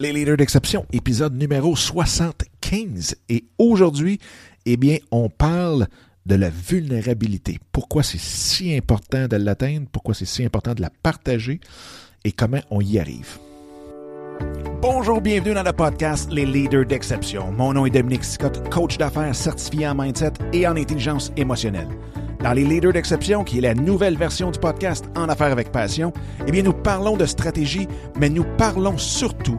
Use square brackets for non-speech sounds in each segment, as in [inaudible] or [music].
Les leaders d'exception, épisode numéro 75. Et aujourd'hui, eh bien, on parle de la vulnérabilité. Pourquoi c'est si important de l'atteindre, pourquoi c'est si important de la partager? Et comment on y arrive? Bonjour, bienvenue dans le podcast Les leaders d'exception. Mon nom est Dominique Scott, coach d'affaires certifié en mindset et en intelligence émotionnelle. Dans les leaders d'exception, qui est la nouvelle version du podcast En affaires avec passion, eh bien, nous parlons de stratégie, mais nous parlons surtout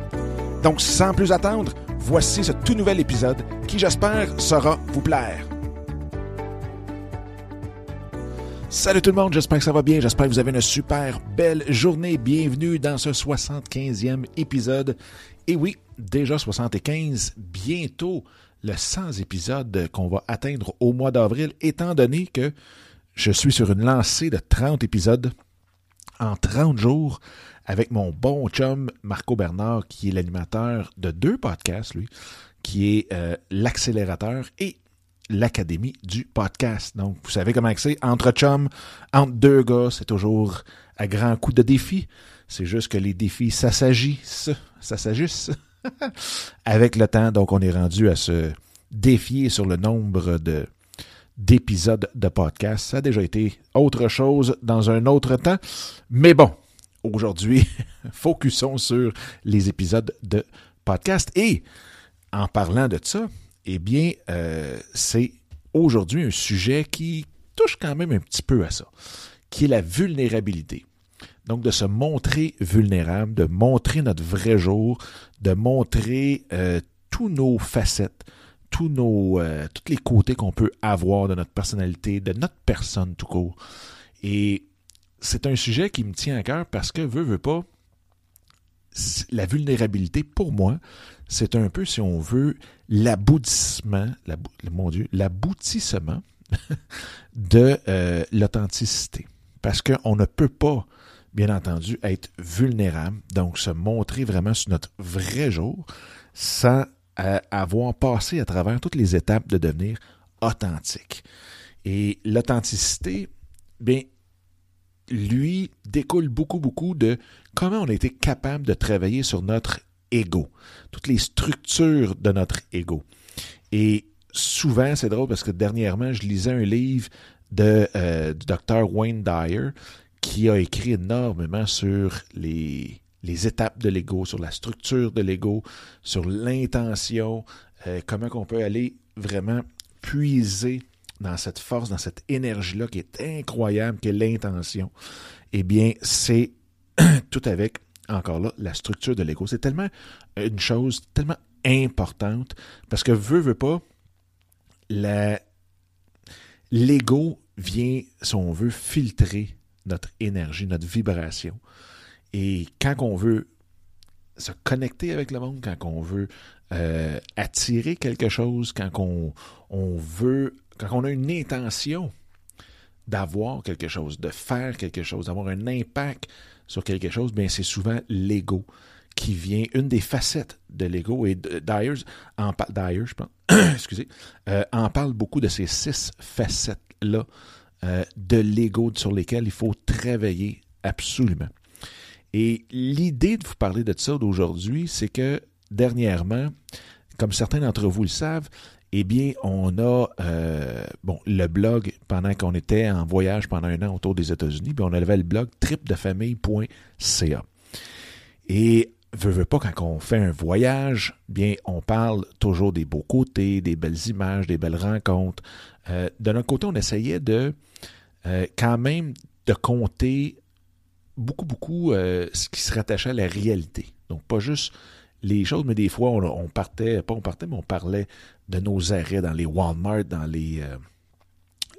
Donc, sans plus attendre, voici ce tout nouvel épisode qui, j'espère, saura vous plaire. Salut tout le monde, j'espère que ça va bien, j'espère que vous avez une super belle journée. Bienvenue dans ce 75e épisode. Et oui, déjà 75, bientôt le 100 épisode qu'on va atteindre au mois d'avril, étant donné que je suis sur une lancée de 30 épisodes en 30 jours avec mon bon chum Marco Bernard, qui est l'animateur de deux podcasts, lui, qui est euh, l'accélérateur et l'Académie du podcast. Donc, vous savez comment c'est, entre chums, entre deux gars, c'est toujours à grand coup de défi. C'est juste que les défis s'assagissent, s'agissent [laughs] avec le temps. Donc, on est rendu à se défier sur le nombre de d'épisodes de podcast. Ça a déjà été autre chose dans un autre temps. Mais bon, aujourd'hui, [laughs] focusons sur les épisodes de podcast. Et en parlant de ça, eh bien, euh, c'est aujourd'hui un sujet qui touche quand même un petit peu à ça, qui est la vulnérabilité. Donc, de se montrer vulnérable, de montrer notre vrai jour, de montrer euh, tous nos facettes, tous nos, euh, tous les côtés qu'on peut avoir de notre personnalité, de notre personne tout court. Et c'est un sujet qui me tient à cœur parce que, veut, veut pas, la vulnérabilité, pour moi, c'est un peu, si on veut, l'aboutissement, mon Dieu, l'aboutissement [laughs] de euh, l'authenticité. Parce qu'on ne peut pas, bien entendu, être vulnérable, donc se montrer vraiment sur notre vrai jour, sans euh, avoir passé à travers toutes les étapes de devenir authentique. Et l'authenticité, bien, lui découle beaucoup, beaucoup de comment on a été capable de travailler sur notre ego, toutes les structures de notre ego. Et souvent, c'est drôle parce que dernièrement, je lisais un livre de, euh, du docteur Wayne Dyer qui a écrit énormément sur les, les étapes de l'ego, sur la structure de l'ego, sur l'intention, euh, comment on peut aller vraiment puiser dans cette force, dans cette énergie-là qui est incroyable, qui est l'intention. Eh bien, c'est [clears throat] tout avec encore là, la structure de l'ego. C'est tellement une chose tellement importante parce que veut, veut pas, l'ego vient, si on veut, filtrer notre énergie, notre vibration. Et quand on veut se connecter avec le monde, quand on veut euh, attirer quelque chose, quand on, on veut, quand on a une intention d'avoir quelque chose, de faire quelque chose, d'avoir un impact sur quelque chose, bien c'est souvent l'ego qui vient, une des facettes de l'ego. Et Dyers en, Dyer, je [coughs] euh, en parle beaucoup de ces six facettes-là euh, de l'ego sur lesquelles il faut travailler absolument. Et l'idée de vous parler de ça d'aujourd'hui, c'est que dernièrement, comme certains d'entre vous le savent, eh bien, on a euh, le blog pendant qu'on était en voyage pendant un an autour des États-Unis, puis on avait le blog tripdefamille.ca. Et veut, veut pas, quand on fait un voyage, bien, on parle toujours des beaux côtés, des belles images, des belles rencontres. Euh, de notre côté, on essayait de euh, quand même de compter beaucoup, beaucoup ce qui se rattachait à la réalité. Donc, pas juste les choses, mais des fois, on, partait, pas on partait, mais on parlait de nos arrêts dans les Walmart, dans les, euh,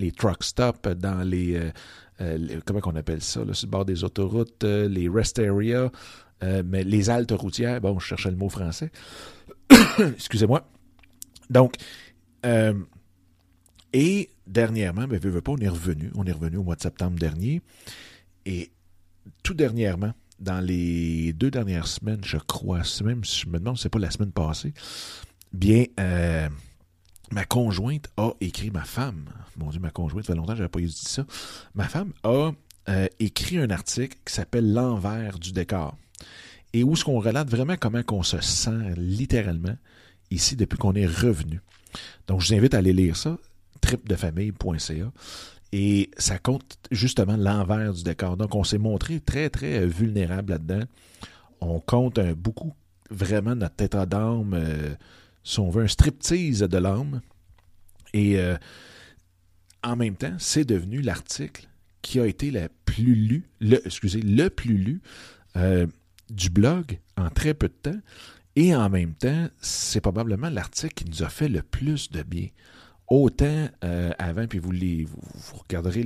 les truck stops, dans les, euh, euh, comment on appelle ça, là, sur le bord des autoroutes, les rest areas, mais les haltes routières, bon, je cherchais le mot français. [coughs] Excusez-moi. Donc, et dernièrement, ben, veux, pas, on est revenu. On est revenu au mois de septembre dernier. Et tout dernièrement, dans les deux dernières semaines, je crois, même si je me demande c'est pas la semaine passée, bien, euh, ma conjointe a écrit, ma femme, mon Dieu, ma conjointe, ça fait longtemps que je n'avais pas dit ça, ma femme a euh, écrit un article qui s'appelle L'envers du décor. Et où ce qu'on relate vraiment comment qu'on se sent littéralement ici depuis qu'on est revenu. Donc, je vous invite à aller lire ça, tripdefamille.ca. Et ça compte justement l'envers du décor. Donc, on s'est montré très, très vulnérable là-dedans. On compte beaucoup, vraiment, notre état d'âme, euh, si on veut, un striptease de l'âme. Et euh, en même temps, c'est devenu l'article qui a été plus lu, le, excusez, le plus lu euh, du blog en très peu de temps. Et en même temps, c'est probablement l'article qui nous a fait le plus de bien. Autant euh, avant, puis vous, les, vous, regarderez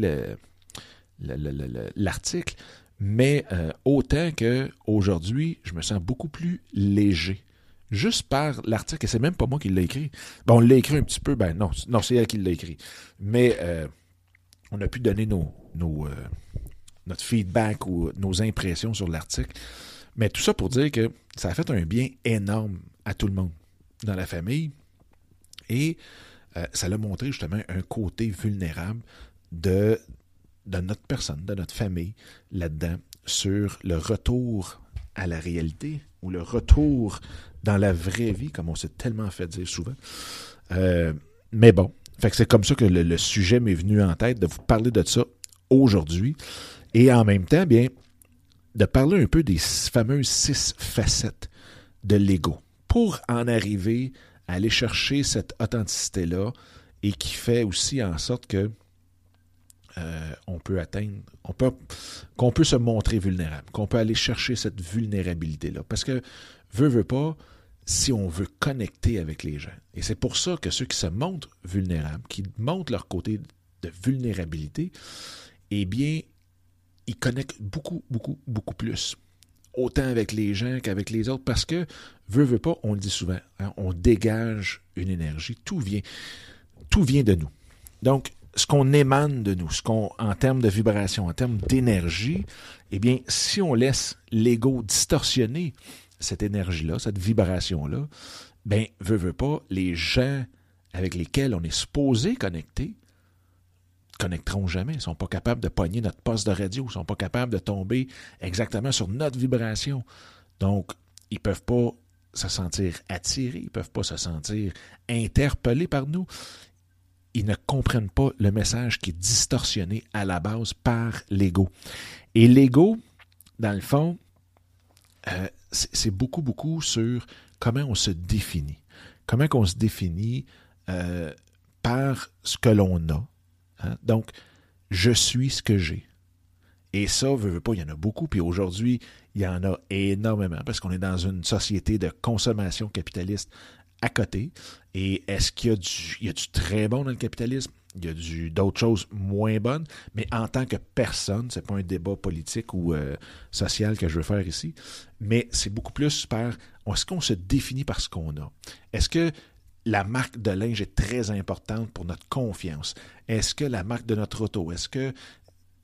l'article, mais autant qu'aujourd'hui, je me sens beaucoup plus léger. Juste par l'article, et c'est même pas moi qui l'ai écrit. Bon, on l'a écrit un petit peu, ben non, non c'est elle qui l'a écrit. Mais euh, on a pu donner nos, nos notre feedback ou nos impressions sur l'article. Mais tout ça pour dire que ça a fait un bien énorme à tout le monde dans la famille. Et euh, ça l'a montré justement un côté vulnérable de notre personne, de notre famille là-dedans, sur le retour à la réalité ou le retour dans la vraie vie, comme on s'est tellement fait dire souvent. Euh, mais bon, fait c'est comme ça que le, le sujet m'est venu en tête de vous parler de ça aujourd'hui. Et en même temps, bien, de parler un peu des fameuses six facettes de l'ego pour en arriver à aller chercher cette authenticité-là et qui fait aussi en sorte que euh, on peut atteindre, qu'on peut se montrer vulnérable, qu'on peut aller chercher cette vulnérabilité-là. Parce que, veut, veut pas, si on veut connecter avec les gens. Et c'est pour ça que ceux qui se montrent vulnérables, qui montrent leur côté de vulnérabilité, eh bien, ils connectent beaucoup, beaucoup, beaucoup plus. Autant avec les gens qu'avec les autres, parce que, veut, veut pas, on le dit souvent, hein, on dégage une énergie. Tout vient, tout vient de nous. Donc, ce qu'on émane de nous, ce qu'on, en termes de vibration, en termes d'énergie, eh bien, si on laisse l'ego distorsionner cette énergie-là, cette vibration-là, ben, veut, veut pas, les gens avec lesquels on est supposé connecter, connecteront jamais. Ils sont pas capables de pogner notre poste de radio. Ils sont pas capables de tomber exactement sur notre vibration. Donc, ils peuvent pas se sentir attirés, ils peuvent pas se sentir interpellés par nous. Ils ne comprennent pas le message qui est distorsionné à la base par l'ego. Et l'ego, dans le fond, euh, c'est beaucoup, beaucoup sur comment on se définit. Comment on se définit euh, par ce que l'on a, Hein? Donc, je suis ce que j'ai. Et ça, veut, veut pas, il y en a beaucoup. Puis aujourd'hui, il y en a énormément parce qu'on est dans une société de consommation capitaliste à côté. Et est-ce qu'il y a du, y a du très bon dans le capitalisme? Il y a d'autres choses moins bonnes, mais en tant que personne, c'est pas un débat politique ou euh, social que je veux faire ici, mais c'est beaucoup plus par est-ce qu'on se définit par ce qu'on a? Est-ce que la marque de linge est très importante pour notre confiance? Est-ce que la marque de notre auto, est-ce que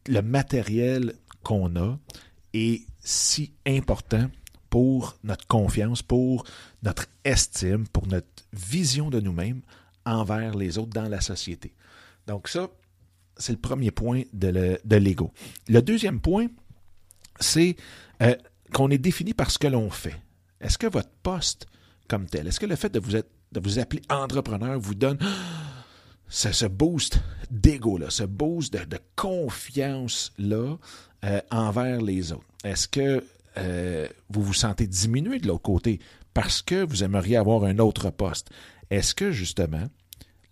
le matériel qu'on a est si important pour notre confiance, pour notre estime, pour notre vision de nous-mêmes envers les autres dans la société. Donc ça, c'est le premier point de l'ego. Le, deuxième point, c'est euh, qu'on est défini par ce que l'on fait. Est-ce que votre poste comme tel, est-ce que le fait de vous être de vous appeler entrepreneur vous donne [gasps] ce, boost d'ego-là, ce boost de, confiance-là euh, envers les autres? Est-ce que euh, vous vous sentez diminué de l'autre côté parce que vous aimeriez avoir un autre poste? Est-ce que justement,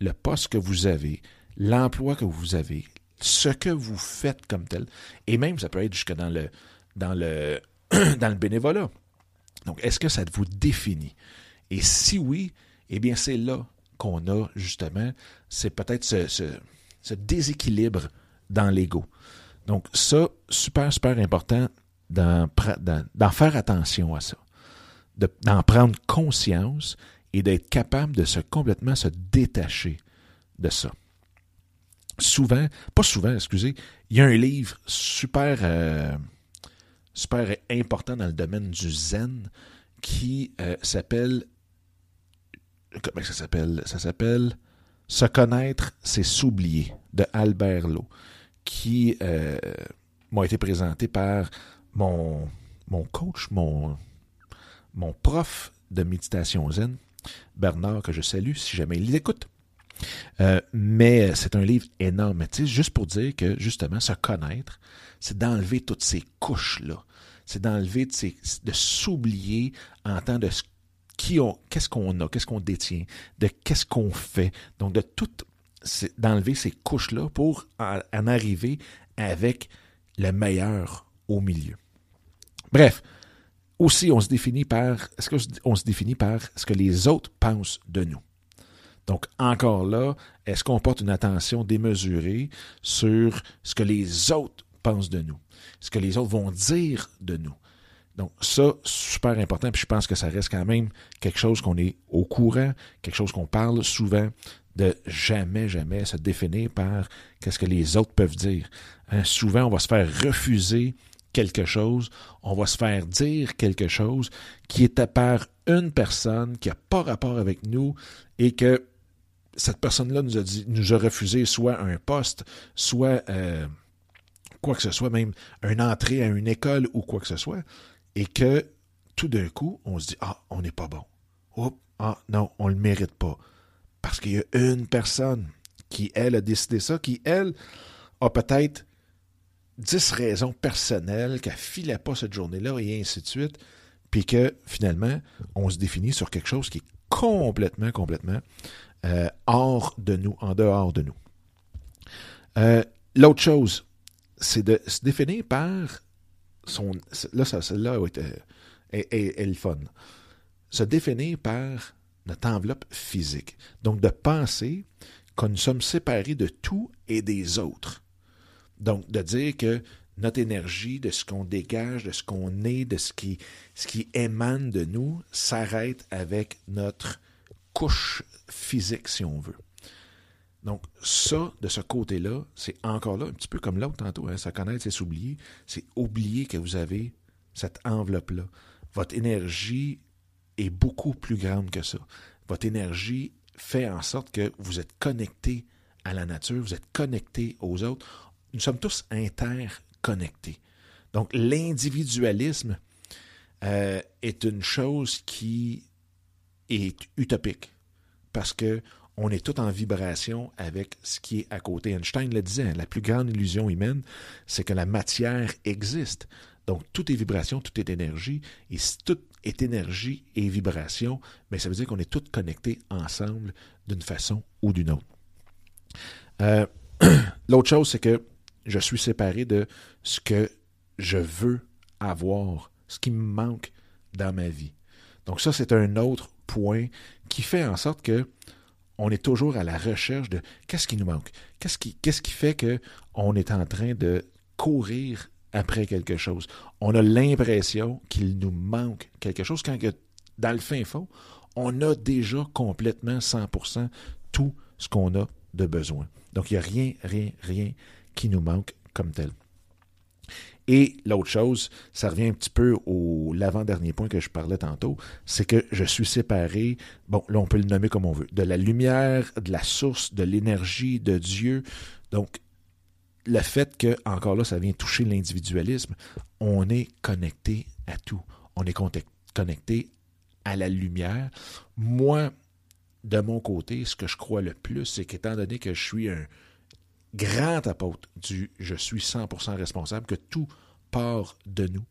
le poste que vous avez, l'emploi que vous avez, ce que vous faites comme tel, et même ça peut être jusque dans le, dans le, [clears throat] dans le bénévolat. Donc, est-ce que ça vous définit? Et si oui, eh bien, c'est là qu'on a justement, c'est peut-être ce, déséquilibre dans l'ego. Donc, ça, super, super important d'en faire attention à ça, d'en prendre conscience et d'être capable de se complètement se détacher de ça. Souvent, pas souvent, excusez, il y a un livre super, euh, important dans le domaine du zen qui euh, s'appelle comment ça s'appelle? Ça s'appelle Se connaître, c'est s'oublier de Albert Lowe, qui euh, m'a été présenté par mon, coach, mon, prof de méditation zen, Bernard, que je salue si jamais il l'écoute. Euh, mais c'est un livre énorme. Tu juste pour dire que, justement, se connaître, c'est d'enlever toutes ces couches-là. C'est d'enlever, de s'oublier en tant de qui on, qu'est-ce qu'on a, qu'est-ce qu'on détient, de qu'est-ce qu'on fait. Donc, de tout, d'enlever ces couches-là pour en, arriver avec le meilleur au milieu. Bref, aussi, on se définit par, est-ce se définit par ce que les autres pensent de nous. Donc, encore là, est-ce qu'on porte une attention démesurée sur ce que les autres pensent de nous, ce que les autres vont dire de nous? Donc, ça, super important, puis je pense que ça reste quand même quelque chose qu'on est au courant, quelque chose qu'on parle souvent, de jamais, jamais se définir par qu'est-ce que les autres peuvent dire. Hein, souvent, on va se faire refuser quelque chose, on va se faire dire quelque chose qui était par une personne qui n'a pas rapport avec nous et que cette personne-là nous a refusé soit un poste, soit euh, quoi que ce soit, même une entrée à une école ou quoi que ce soit et que tout d'un coup, on se dit Ah, on n'est pas bon. Oups, ah non, on ne le mérite pas. Parce qu'il y a une personne qui, elle, a décidé ça, qui, elle, a peut-être dix raisons personnelles qu'elle filait pas cette journée-là et ainsi de suite, puis que finalement, on se définit sur quelque chose qui est complètement, complètement euh, hors de nous, en dehors de nous. Euh, l'autre chose, c'est de se définir par son, là, celle-là est, le fun. Se définir par notre enveloppe physique. Donc, de penser que nous sommes séparés de tout et des autres. Donc, de dire que notre énergie, de ce qu'on dégage, de ce qu'on est, de ce qui, ce qui émane de nous, s'arrête avec notre couche physique, si on veut. Donc, ça, de ce côté-là, c'est encore là, un petit peu comme l'autre tantôt, hein, ça connaître, c'est s'oublier, c'est oublier que vous avez cette enveloppe-là. Votre énergie est beaucoup plus grande que ça. Votre énergie fait en sorte que vous êtes connecté à la nature, vous êtes connecté aux autres. Nous sommes tous interconnectés. Donc, l'individualisme euh, est une chose qui est utopique parce que on est tout en vibration avec ce qui est à côté. Einstein le disait, la plus grande illusion humaine, c'est que la matière existe. Donc, tout est vibration, tout est énergie. Et si tout est énergie et vibration, bien, ça veut dire qu'on est tous connectés ensemble d'une façon ou d'une autre. Euh, [clears throat] l'autre chose, c'est que je suis séparé de ce que je veux avoir, ce qui me manque dans ma vie. Donc ça, c'est un autre point qui fait en sorte que on est toujours à la recherche de qu'est-ce qui nous manque, qu'est-ce qui, qu'est-ce qui fait qu'on est en train de courir après quelque chose? On a l'impression qu'il nous manque quelque chose quand dans le fin fond, on a déjà complètement 100% tout ce qu'on a de besoin. Donc il n'y a rien, rien, rien qui nous manque comme tel. Et l'autre chose, ça revient un petit peu au l'avant-dernier point que je parlais tantôt, c'est que je suis séparé, bon, là on peut le nommer comme on veut, de la lumière, de la source, de l'énergie, de Dieu. Donc, le fait que, encore là, ça vient toucher l'individualisme, on est connecté à tout. On est connecté à la lumière. Moi, de mon côté, ce que je crois le plus, c'est qu'étant donné que je suis un, grand apôtre du je suis 100% responsable, que tout part de nous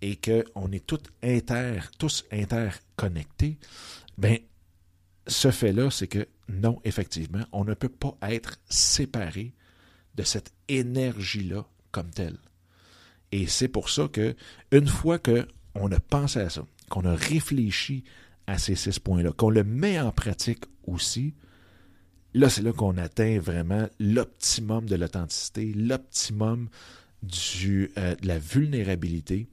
et qu'on est tous inter, tous interconnectés, ben, ce fait-là, c'est que non, effectivement, on ne peut pas être séparé de cette énergie-là comme telle. Et c'est pour ça que, une fois qu'on a pensé à ça, qu'on a réfléchi à ces six points-là, qu'on le met en pratique aussi, Là, c'est là qu'on atteint vraiment l'optimum de l'authenticité, l'optimum euh, de la vulnérabilité.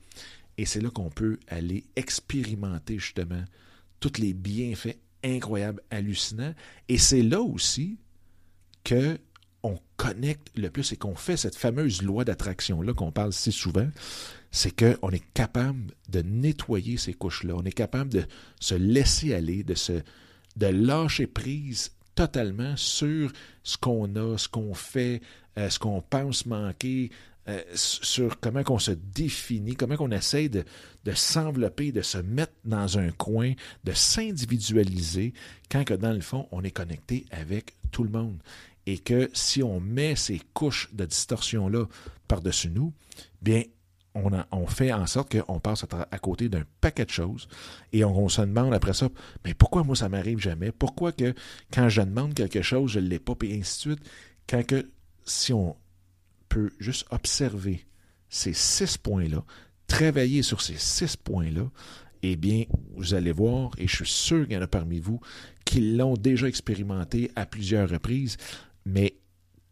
Et c'est là qu'on peut aller expérimenter justement tous les bienfaits incroyables, hallucinants. Et c'est là aussi que on connecte le plus et qu'on fait cette fameuse loi d'attraction-là qu'on parle si souvent, c'est qu'on est capable de nettoyer ces couches-là. On est capable de se laisser aller, de, se, de lâcher prise totalement sur ce qu'on a, ce qu'on fait, euh, ce qu'on pense manquer, euh, sur comment on se définit, comment on essaie de, de s'envelopper, de se mettre dans un coin, de s'individualiser, quand que dans le fond, on est connecté avec tout le monde. Et que si on met ces couches de distorsion-là par-dessus nous, bien, on, fait en sorte qu'on passe à, côté d'un paquet de choses et on, on, se demande après ça, mais pourquoi moi ça m'arrive jamais? Pourquoi que quand je demande quelque chose, je ne l'ai pas, et ainsi de suite? Quand que si on peut juste observer ces six points-là, travailler sur ces six points-là, eh bien, vous allez voir, et je suis sûr qu'il y en a parmi vous qui l'ont déjà expérimenté à plusieurs reprises, mais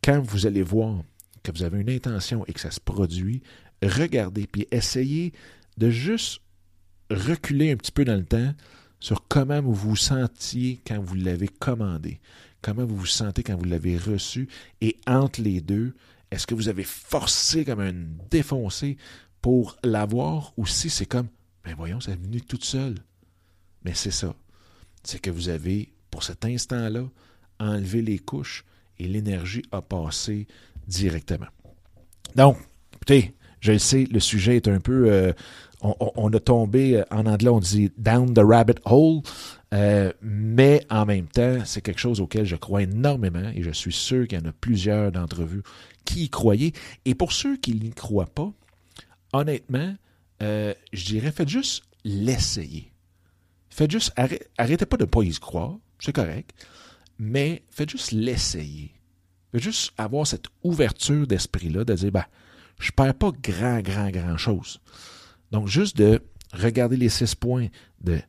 quand vous allez voir que vous avez une intention et que ça se produit, regardez, puis essayez de juste reculer un petit peu dans le temps sur comment vous vous sentiez quand vous l'avez commandé, comment vous vous sentez quand vous l'avez reçu, et entre les deux, est-ce que vous avez forcé comme un défoncé pour l'avoir, ou si c'est comme, ben voyons, c'est venu toute seule. Mais c'est ça. C'est que vous avez, pour cet instant-là, enlevé les couches et l'énergie a passé directement. Donc, écoutez, je le sais, le sujet est un peu. Euh, on, a tombé, en anglais, on dit down the rabbit hole, euh, mais en même temps, c'est quelque chose auquel je crois énormément et je suis sûr qu'il y en a plusieurs d'entre vous qui y croyaient. Et pour ceux qui n'y croient pas, honnêtement, euh, je dirais, faites juste l'essayer. Faites juste, arrêtez pas de ne pas y croire, c'est correct, mais faites juste l'essayer. Faites juste avoir cette ouverture d'esprit-là, de dire, ben, je perds pas grand, grand, grand chose. Donc, juste de regarder les six points de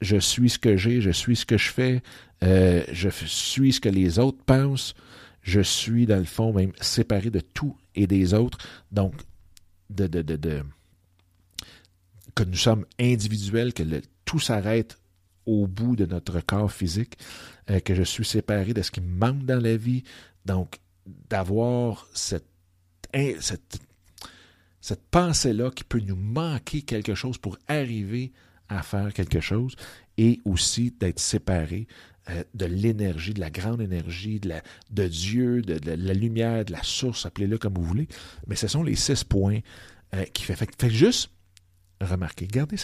je suis ce que j'ai, je suis ce que je fais, euh, je suis ce que les autres pensent, je suis, dans le fond, même séparé de tout et des autres. Donc, de, de, de, que nous sommes individuels, que tout s'arrête au bout de notre corps physique, euh, que je suis séparé de ce qui me manque dans la vie. Donc, d'avoir cette cette, pensée-là qui peut nous manquer quelque chose pour arriver à faire quelque chose et aussi d'être séparé euh, de l'énergie, de la grande énergie, de, Dieu, de, la lumière, de la source, appelez-le comme vous voulez. Mais ce sont les six points euh, qui fait. Fait, juste remarquer, gardez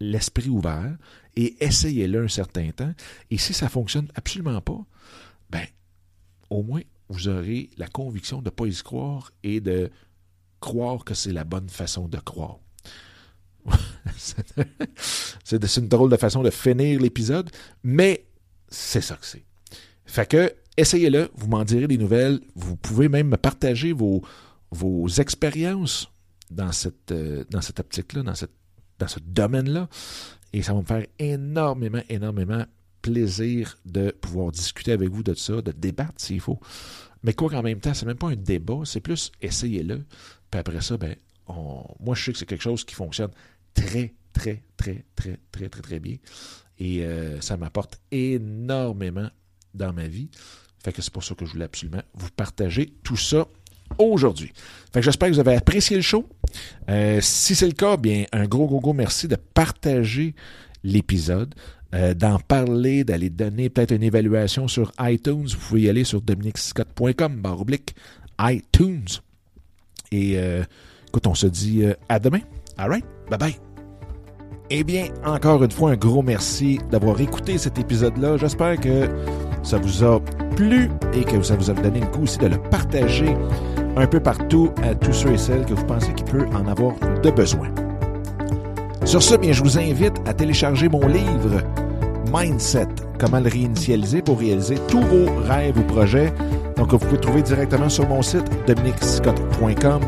l'esprit ouvert et essayez-le un certain temps. Et si ça fonctionne absolument pas, ben, au moins vous aurez la conviction de ne pas y croire et de croire que c'est la bonne façon de croire. [laughs] c'est une drôle de façon de finir l'épisode, mais c'est ça que c'est. Fait que, essayez-le, vous m'en direz des nouvelles. Vous pouvez même me partager vos, vos expériences dans cette, euh, dans cette optique-là, dans, dans ce domaine-là. Et ça va me faire énormément, énormément plaisir de pouvoir discuter avec vous de ça, de débattre s'il faut. Mais quoi qu'en même temps, c'est même pas un débat, c'est plus essayez-le. Puis après ça, ben, moi je sais que c'est quelque chose qui fonctionne très, très, très, très, très, très, très bien. Et euh, ça m'apporte énormément dans ma vie. Fait que c'est pour ça que je voulais absolument vous partager tout ça aujourd'hui. Fait que j'espère que vous avez apprécié le show. Euh, si c'est le cas, bien, un gros, gros, gros merci de partager l'épisode. Euh, d'en parler, d'aller donner peut-être une évaluation sur iTunes. Vous pouvez y aller sur dominicscott.com, barre oblique, iTunes. Et euh, écoute, on se dit euh, à demain. All right? Bye bye. Eh bien, encore une fois, un gros merci d'avoir écouté cet épisode-là. J'espère que ça vous a plu et que ça vous a donné le coup aussi de le partager un peu partout à tous ceux et celles que vous pensez qu'il peut en avoir de besoin. Sur ce, bien, je vous invite à télécharger mon livre Mindset, comment le réinitialiser pour réaliser tous vos rêves ou projets. Donc, vous pouvez trouver directement sur mon site dominicscott.com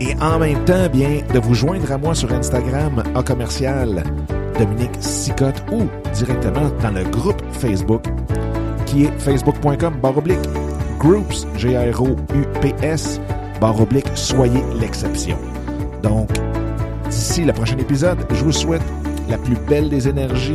et en même temps, bien, de vous joindre à moi sur Instagram à commercial Dominique Sicotte ou directement dans le groupe Facebook qui est facebook.com baroblique groups, G-R-O-U-P-S, baroblique, soyez l'exception. Donc, d'ici le prochain épisode, je vous souhaite la plus belle des énergies